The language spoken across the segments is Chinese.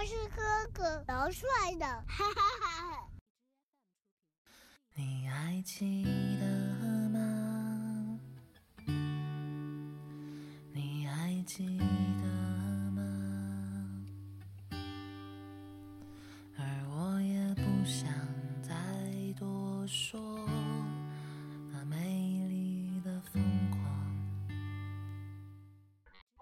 他是哥哥，老帅的，哈哈哈哈！你爱情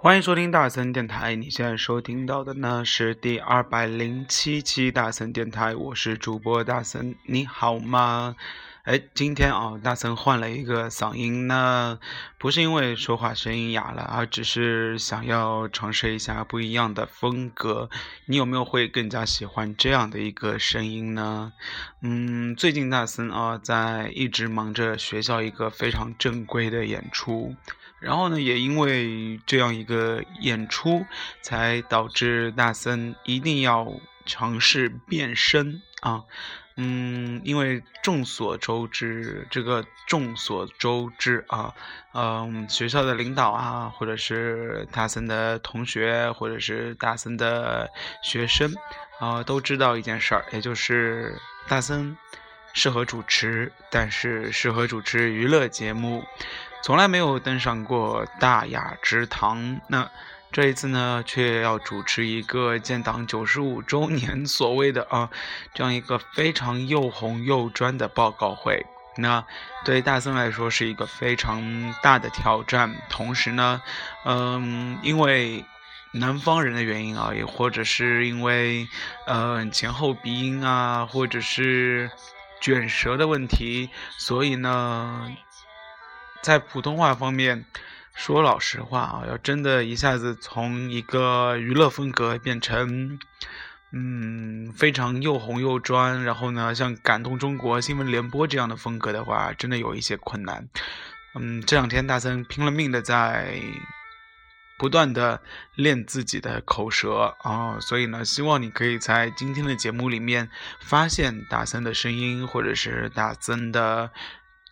欢迎收听大森电台，你现在收听到的呢是第二百零七期大森电台，我是主播大森，你好吗？哎，今天啊，大森换了一个嗓音呢，不是因为说话声音哑了，而只是想要尝试一下不一样的风格。你有没有会更加喜欢这样的一个声音呢？嗯，最近大森啊，在一直忙着学校一个非常正规的演出。然后呢，也因为这样一个演出，才导致大森一定要尝试变身啊。嗯，因为众所周知，这个众所周知啊，嗯，学校的领导啊，或者是大森的同学，或者是大森的学生啊，都知道一件事儿，也就是大森适合主持，但是适合主持娱乐节目。从来没有登上过大雅之堂，那这一次呢，却要主持一个建党九十五周年所谓的啊，这样一个非常又红又专的报告会。那对大森来说是一个非常大的挑战，同时呢，嗯，因为南方人的原因啊，也或者是因为嗯前后鼻音啊，或者是卷舌的问题，所以呢。在普通话方面，说老实话啊，要真的一下子从一个娱乐风格变成，嗯，非常又红又专，然后呢，像感动中国新闻联播这样的风格的话，真的有一些困难。嗯，这两天大森拼了命的在不断的练自己的口舌啊，所以呢，希望你可以在今天的节目里面发现大森的声音，或者是大森的。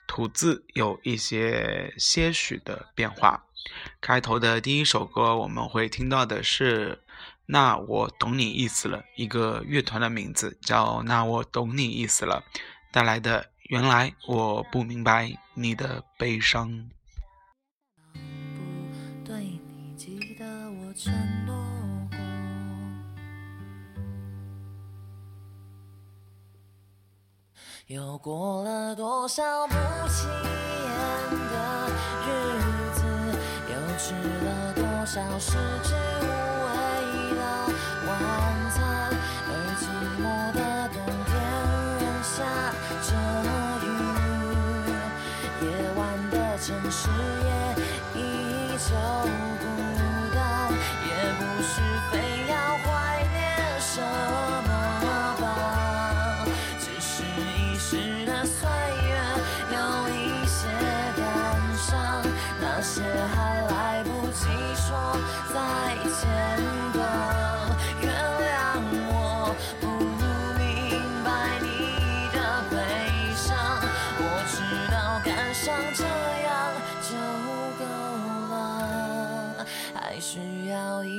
吐字有一些些许的变化。开头的第一首歌，我们会听到的是《那我懂你意思了》，一个乐团的名字叫《那我懂你意思了》，带来的《原来我不明白你的悲伤》。对你记得我又过了多少不起眼的日子，又吃了多少食之无味的晚餐，而寂寞的冬天仍下着雨，夜晚的城市也依旧。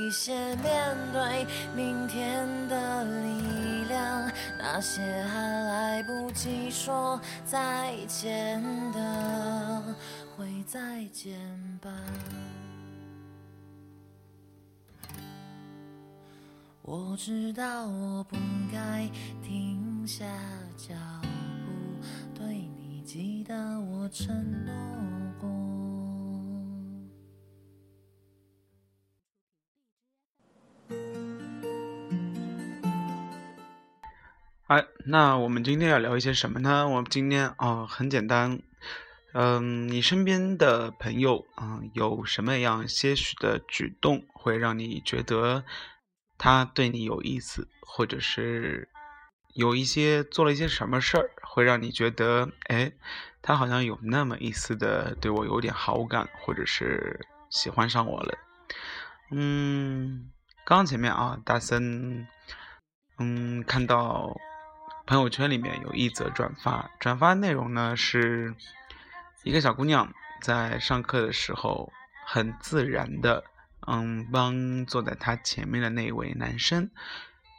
一些面对明天的力量。那些还来不及说再见的，会再见吧。我知道我不该停下脚步，对你记得我承诺哎，那我们今天要聊一些什么呢？我们今天啊、很简单，嗯，你身边的朋友啊、有什么样些许的举动会让你觉得他对你有意思，或者是有一些做了一些什么事儿，会让你觉得，哎，他好像有那么一丝的对我有点好感，或者是喜欢上我了。嗯，刚刚前面啊，大森，嗯，看到朋友圈里面有一则转发，转发内容呢是一个小姑娘在上课的时候很自然的，嗯，帮坐在她前面的那位男生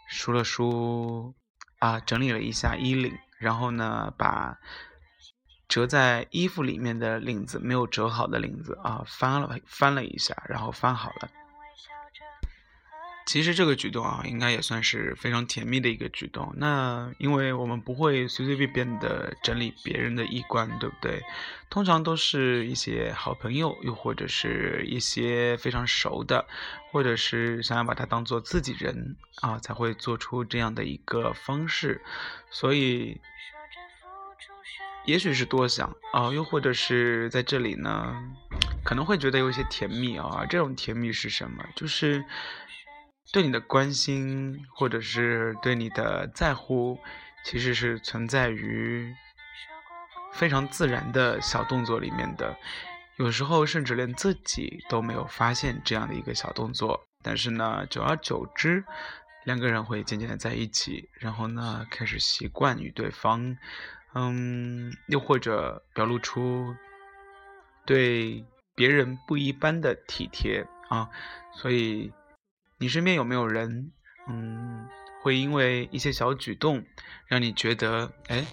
梳了梳，啊，整理了一下衣领，然后呢，把折在衣服里面的领子没有折好的领子啊翻了翻了一下，然后翻好了。其实这个举动啊，应该也算是非常甜蜜的一个举动。那因为我们不会随随便便的整理别人的衣冠，对不对？通常都是一些好朋友，又或者是一些非常熟的，或者是想要把他当做自己人啊，才会做出这样的一个方式。所以，也许是多想啊，又或者是在这里呢，可能会觉得有些甜蜜啊。这种甜蜜是什么？就是。对你的关心，或者是对你的在乎，其实是存在于非常自然的小动作里面的。有时候甚至连自己都没有发现这样的一个小动作，但是呢，久而久之，两个人会渐渐的在一起，然后呢，开始习惯于对方，嗯，又或者表露出对别人不一般的体贴啊，所以。你身边有没有人，嗯，会因为一些小举动，让你觉得，哎，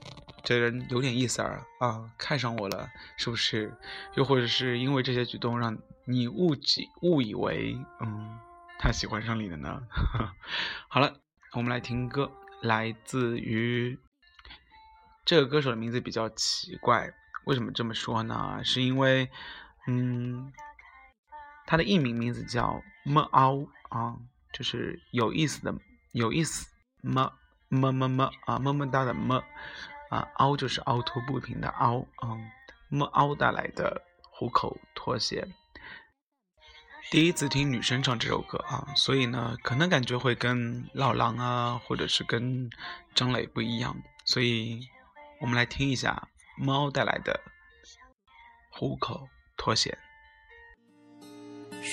这人有点意思啊，啊，看上我了，是不是？又或者是因为这些举动，让你误己误以为，嗯，他喜欢上你了呢？好了，我们来听歌，来自于这个歌手的名字比较奇怪，为什么这么说呢？是因为，嗯，他的艺名名字叫么凹。啊，就是有意思的，有意思么么么么啊，么么哒的么啊，凹就是凹凸不平的凹啊，么凹带来的虎口脱鞋。第一次听女生唱这首歌啊，所以呢，可能感觉会跟老狼啊，或者是跟张磊不一样，所以我们来听一下猫带来的虎口脱险。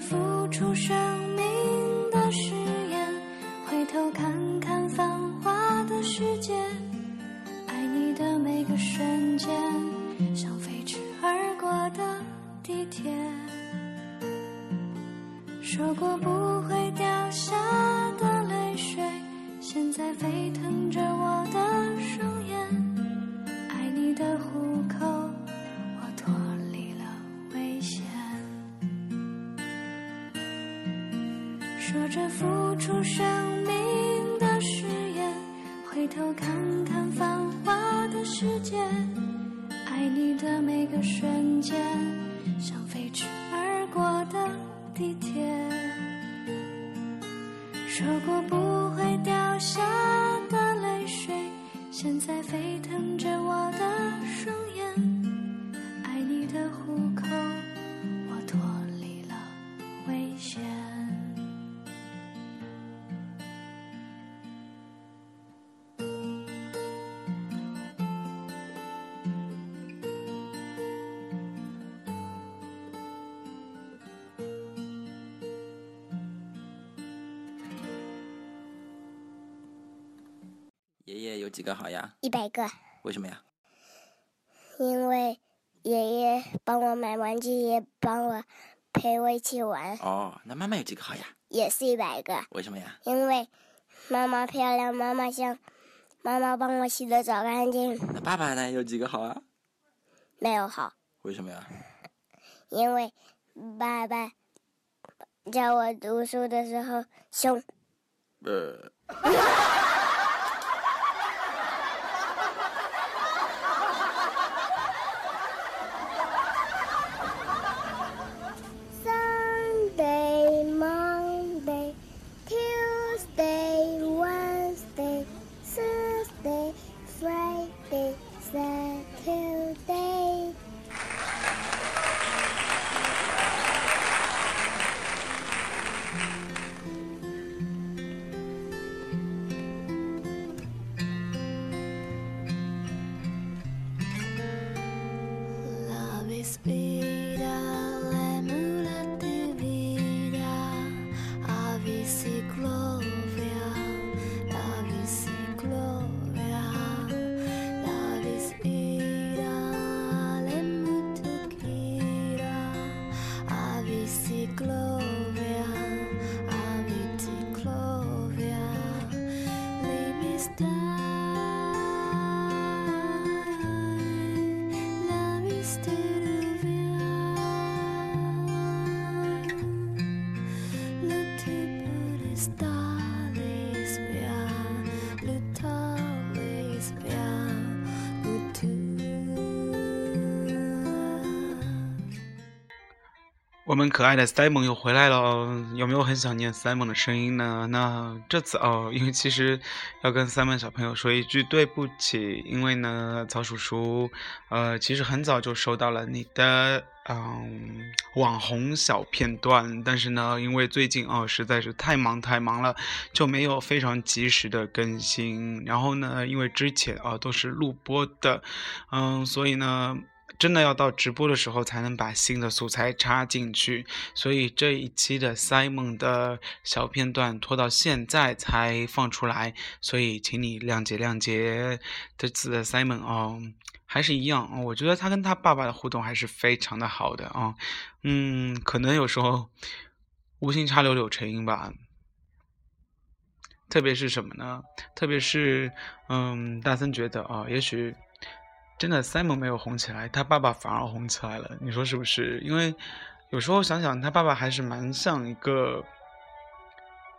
付出生命的誓言，回头看看繁华的世界，爱你的每个瞬间，像飞驰而过的地铁。说过不会掉说着付出生有几个好呀？一百个。为什么呀？因为爷爷帮我买玩具，也帮我陪我一起玩。哦，那妈妈有几个好呀？也是一百个。为什么呀？因为妈妈漂亮，妈妈香，妈妈帮我洗的澡干净。那爸爸呢？有几个好啊？没有好。为什么呀？因为爸爸教我读书的时候凶。呃。我们可爱的 Simon 又回来了，有没有很想念 Simon 的声音呢？那这次哦，因为其实要跟 Simon 小朋友说一句对不起，因为呢，曹叔叔呃，其实很早就收到了你的嗯网红小片段，但是呢，因为最近哦实在是太忙太忙了，就没有非常及时的更新。然后呢，因为之前啊都是录播的，嗯，所以呢。真的要到直播的时候才能把新的素材插进去，所以这一期的 Simon 的小片段拖到现在才放出来，所以请你谅解谅解。这次的 Simon 哦，还是一样哦，我觉得他跟他爸爸的互动还是非常的好的啊、嗯，可能有时候无心插柳柳成荫吧。特别是什么呢？特别是，嗯，大森觉得啊、也许真的 Simon 没有红起来，他爸爸反而红起来了，你说是不是？因为有时候想想，他爸爸还是蛮像一个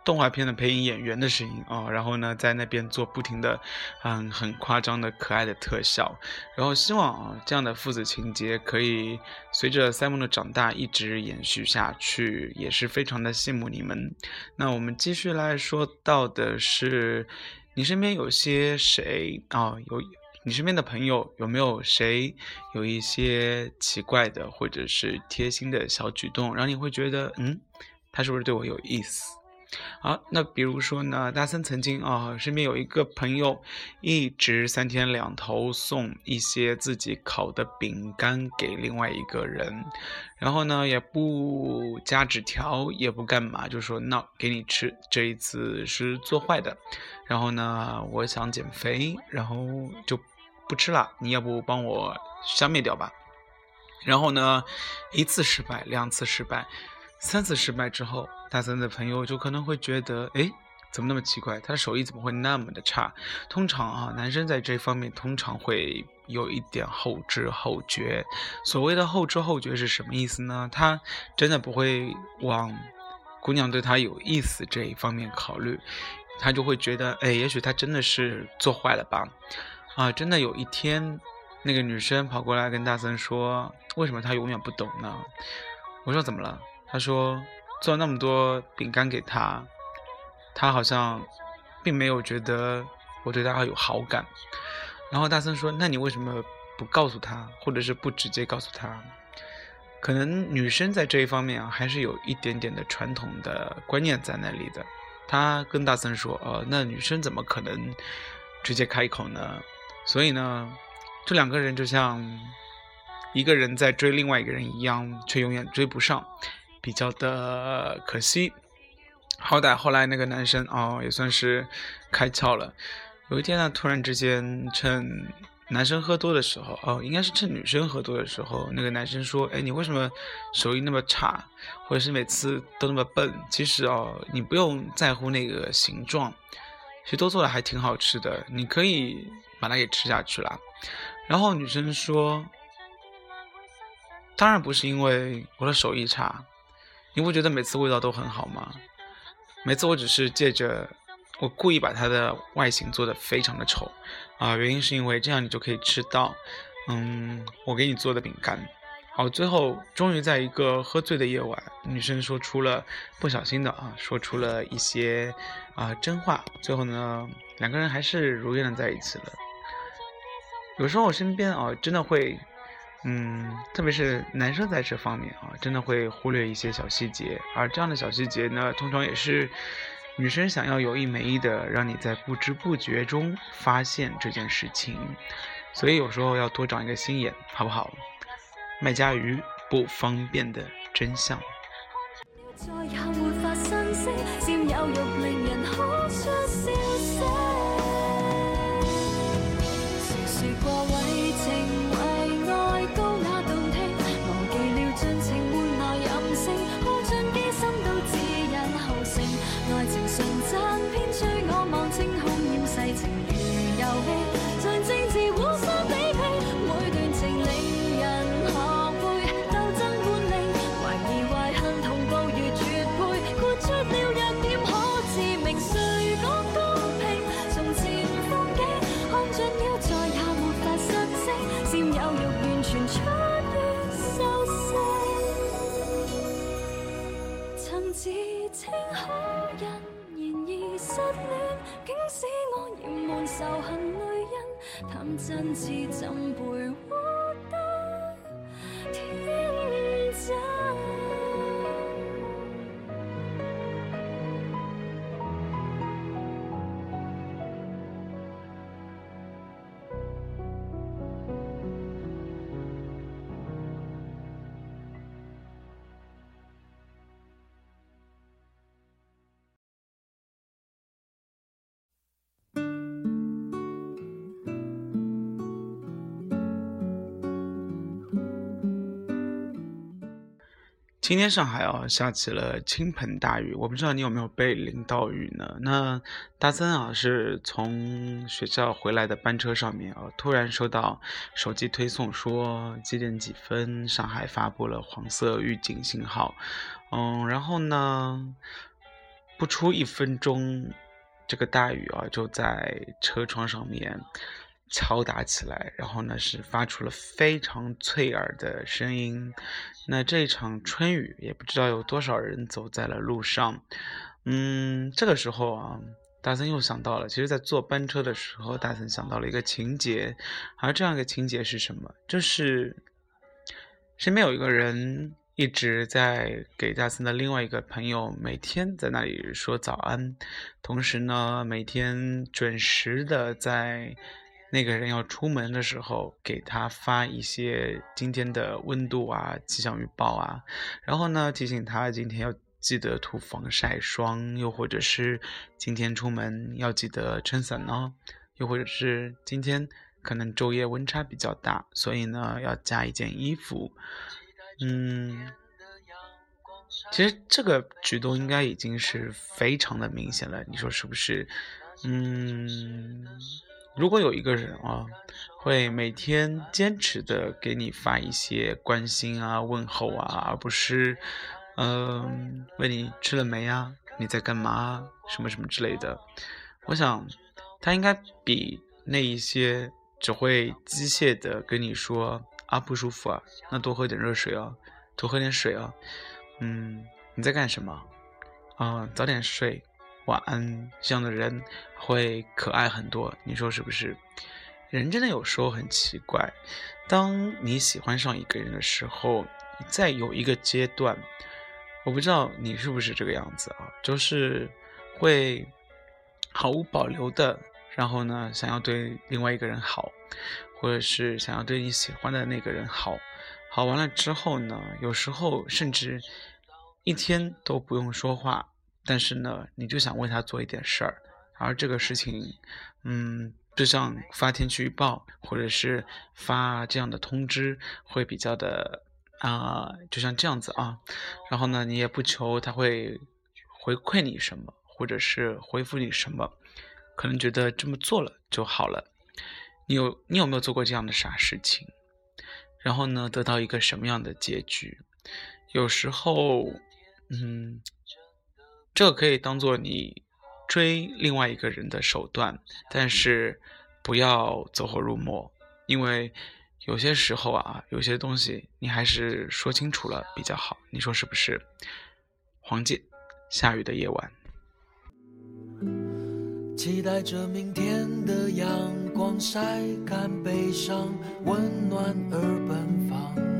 动画片的配音演员的声音啊、然后呢，在那边做不停的，嗯，很夸张的可爱的特效，然后希望啊，这样的父子情节可以随着 Simon 的长大一直延续下去，也是非常的羡慕你们。那我们继续来说到的是，你身边有些谁啊、有你身边的朋友有没有谁有一些奇怪的或者是贴心的小举动，让你会觉得，嗯，他是不是对我有意思？好，那比如说呢，大森曾经啊，身边有一个朋友，一直三天两头送一些自己烤的饼干给另外一个人，然后呢，也不加纸条，也不干嘛，就说那给你吃，这一次是做坏的，然后呢，我想减肥，然后就不吃了，你要不帮我消灭掉吧？然后呢，一次失败，两次失败，三次失败之后，大森的朋友就可能会觉得，哎，怎么那么奇怪？他的手艺怎么会那么的差？通常啊，男生在这方面通常会有一点后知后觉。所谓的后知后觉是什么意思呢？他真的不会往姑娘对他有意思这一方面考虑，他就会觉得，哎，也许他真的是做坏了吧？啊，真的有一天，那个女生跑过来跟大森说，为什么他永远不懂呢？我说怎么了？他说做那么多饼干给他，他好像并没有觉得我对他有好感。然后大森说：“那你为什么不告诉他，或者是不直接告诉他？可能女生在这一方面啊，还是有一点点的传统的观念在那里的。”他跟大森说：“呃，那女生怎么可能直接开口呢？所以呢，这两个人就像一个人在追另外一个人一样，却永远追不上。”比较的可惜。好歹后来那个男生哦，也算是开窍了。有一天呢，突然之间趁男生喝多的时候，哦，应该是趁女生喝多的时候，那个男生说：“哎，你为什么手艺那么差，或者是每次都那么笨？其实哦，你不用在乎那个形状，其实都做的还挺好吃的，你可以把它给吃下去了。”然后女生说：“当然不是因为我的手艺差。”你不觉得每次味道都很好吗？每次我只是借着我故意把它的外形做的非常的丑啊，原因是因为这样你就可以吃到，嗯，我给你做的饼干。好，最后终于在一个喝醉的夜晚，女生说出了不小心的啊，说出了一些啊真话。最后呢，两个人还是如愿的在一起了。有时候我身边啊，真的会。嗯，特别是男生在这方面啊，真的会忽略一些小细节，而这样的小细节呢，通常也是女生想要有意没意的让你在不知不觉中发现这件事情，所以有时候要多长一个心眼，好不好？卖家鱼不方便的真相。今天上海啊下起了倾盆大雨，我不知道你有没有被淋到雨呢？那大森啊是从学校回来的班车上面啊，突然收到手机推送说几点几分上海发布了黄色预警信号，嗯，然后呢，不出一分钟，这个大雨啊就在车窗上面敲打起来，然后呢是发出了非常脆耳的声音。那这一场春雨也不知道有多少人走在了路上。嗯，这个时候啊，大森又想到了，其实，在坐班车的时候，大森想到了一个情节，而这样一个情节是什么？就是身边有一个人一直在给大森的另外一个朋友每天在那里说早安，同时呢，每天准时的在那个人要出门的时候给他发一些今天的温度啊、气象预报啊，然后呢提醒他今天要记得涂防晒霜，又或者是今天出门要记得撑伞哦，又或者是今天可能昼夜温差比较大，所以呢要加一件衣服。嗯，其实这个举动应该已经是非常的明显了，你说是不是？嗯，如果有一个人啊，会每天坚持的给你发一些关心啊、问候啊，而不是，嗯、问你吃了没啊，你在干嘛，什么什么之类的，我想他应该比那一些只会机械的跟你说啊不舒服啊，那多喝点热水啊，多喝点水啊，嗯，你在干什么？啊、早点睡，晚安，这样的人会可爱很多，你说是不是？人真的有时候很奇怪，当你喜欢上一个人的时候，在有一个阶段，我不知道你是不是这个样子啊，就是会毫无保留的，然后呢，想要对另外一个人好，或者是想要对你喜欢的那个人好，好完了之后呢，有时候甚至一天都不用说话，但是呢，你就想为他做一点事儿，而这个事情，嗯，就像发天气预报或者是发这样的通知，会比较的啊、就像这样子啊，然后呢，你也不求他会回馈你什么，或者是回复你什么，可能觉得这么做了就好了。你有你有没有做过这样的傻事情？然后呢，得到一个什么样的结局？有时候，嗯，这个可以当做你追另外一个人的手段，但是不要走火入魔，因为有些时候啊，有些东西你还是说清楚了比较好，你说是不是？黄玠，下雨的夜晚。期待着明天的阳光晒干悲伤，温暖而奔放。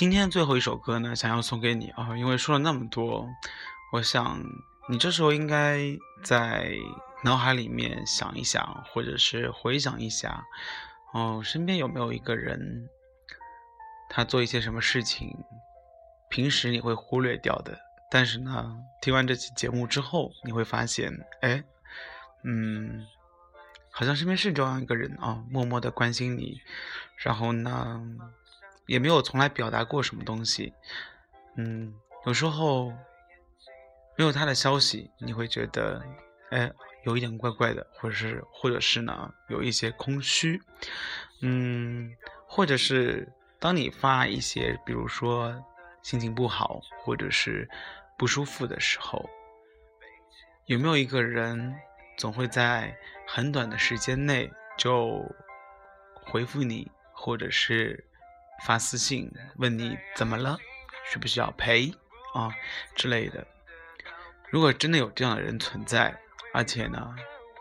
今天最后一首歌呢，想要送给你啊，因为说了那么多，我想你这时候应该在脑海里面想一想，或者是回想一下，哦，身边有没有一个人，他做一些什么事情，平时你会忽略掉的，但是呢，听完这期节目之后，你会发现，哎，嗯，好像身边是这样一个人啊，默默的关心你，然后呢。也没有从来表达过什么东西，嗯，有时候没有他的消息，你会觉得，哎，有一点怪怪的，或者是，或者是呢，有一些空虚，嗯，或者是当你发一些，比如说心情不好，或者是不舒服的时候，有没有一个人总会在很短的时间内就回复你，或者是？发私信问你怎么了，需不需要陪啊之类的。如果真的有这样的人存在，而且呢，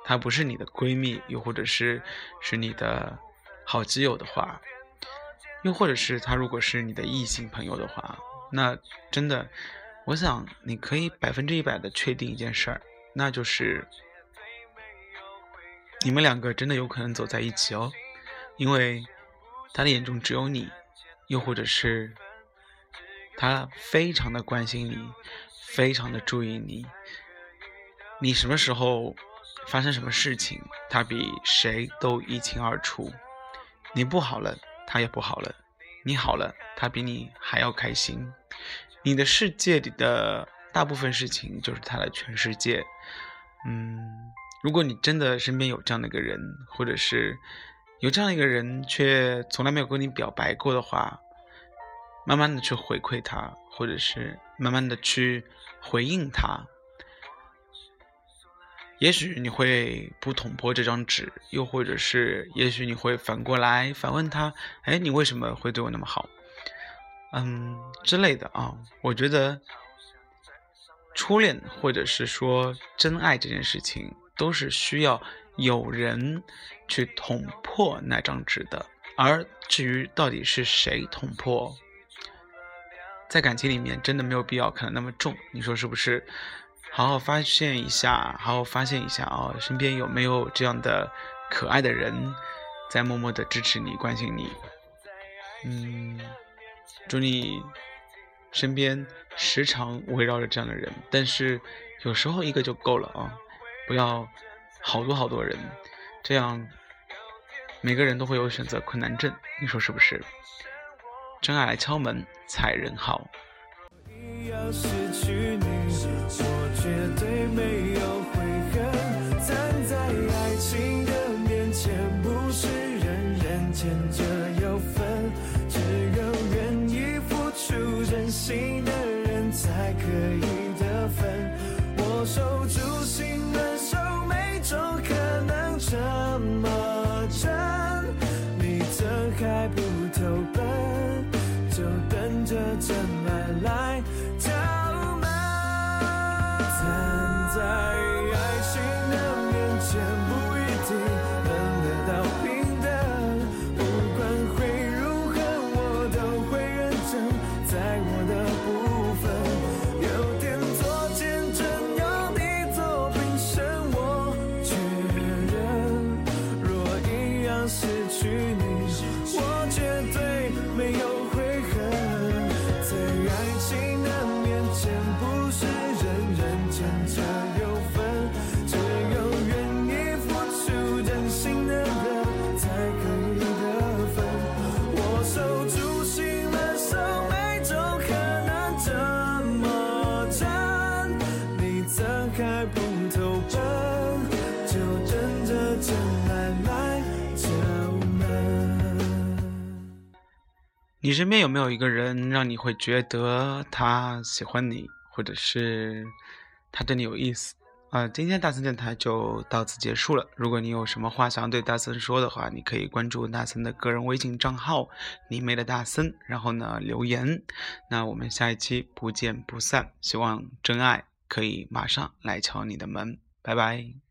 她不是你的闺蜜，又或者是是你的好基友的话，又或者是他如果是你的异性朋友的话，那真的，我想你可以百分之一百的确定一件事儿，那就是你们两个真的有可能走在一起哦，因为他的眼中只有你。又或者是，他非常的关心你，非常的注意你。你什么时候发生什么事情，他比谁都一清二楚。你不好了，他也不好了；你好了，他比你还要开心。你的世界里的大部分事情，就是他的全世界。嗯，如果你真的身边有这样的一个人，或者是。有这样一个人，却从来没有跟你表白过的话，慢慢的去回馈他，或者是慢慢的去回应他，也许你会不捅破这张纸，又或者是，也许你会反过来反问他，哎，你为什么会对我那么好？嗯，之类的啊。我觉得，初恋或者是说真爱这件事情，都是需要。有人去捅破那张纸的，而至于到底是谁捅破，在感情里面真的没有必要看得那么重，你说是不是？好好发现一下，好好发现一下啊，身边有没有这样的可爱的人在默默的支持你、关心你？嗯，祝你身边时常围绕着这样的人，但是有时候一个就够了啊，不要。好多好多人，这样每个人都会有选择困难症，你说是不是？真爱来敲门，踩人好。你身边有没有一个人让你会觉得他喜欢你，或者是他对你有意思？啊，今天大森电台就到此结束了。如果你有什么话想要对大森说的话，你可以关注大森的个人微信账号“你美的大森”，然后呢留言。那我们下一期不见不散。希望真爱可以马上来敲你的门。拜拜。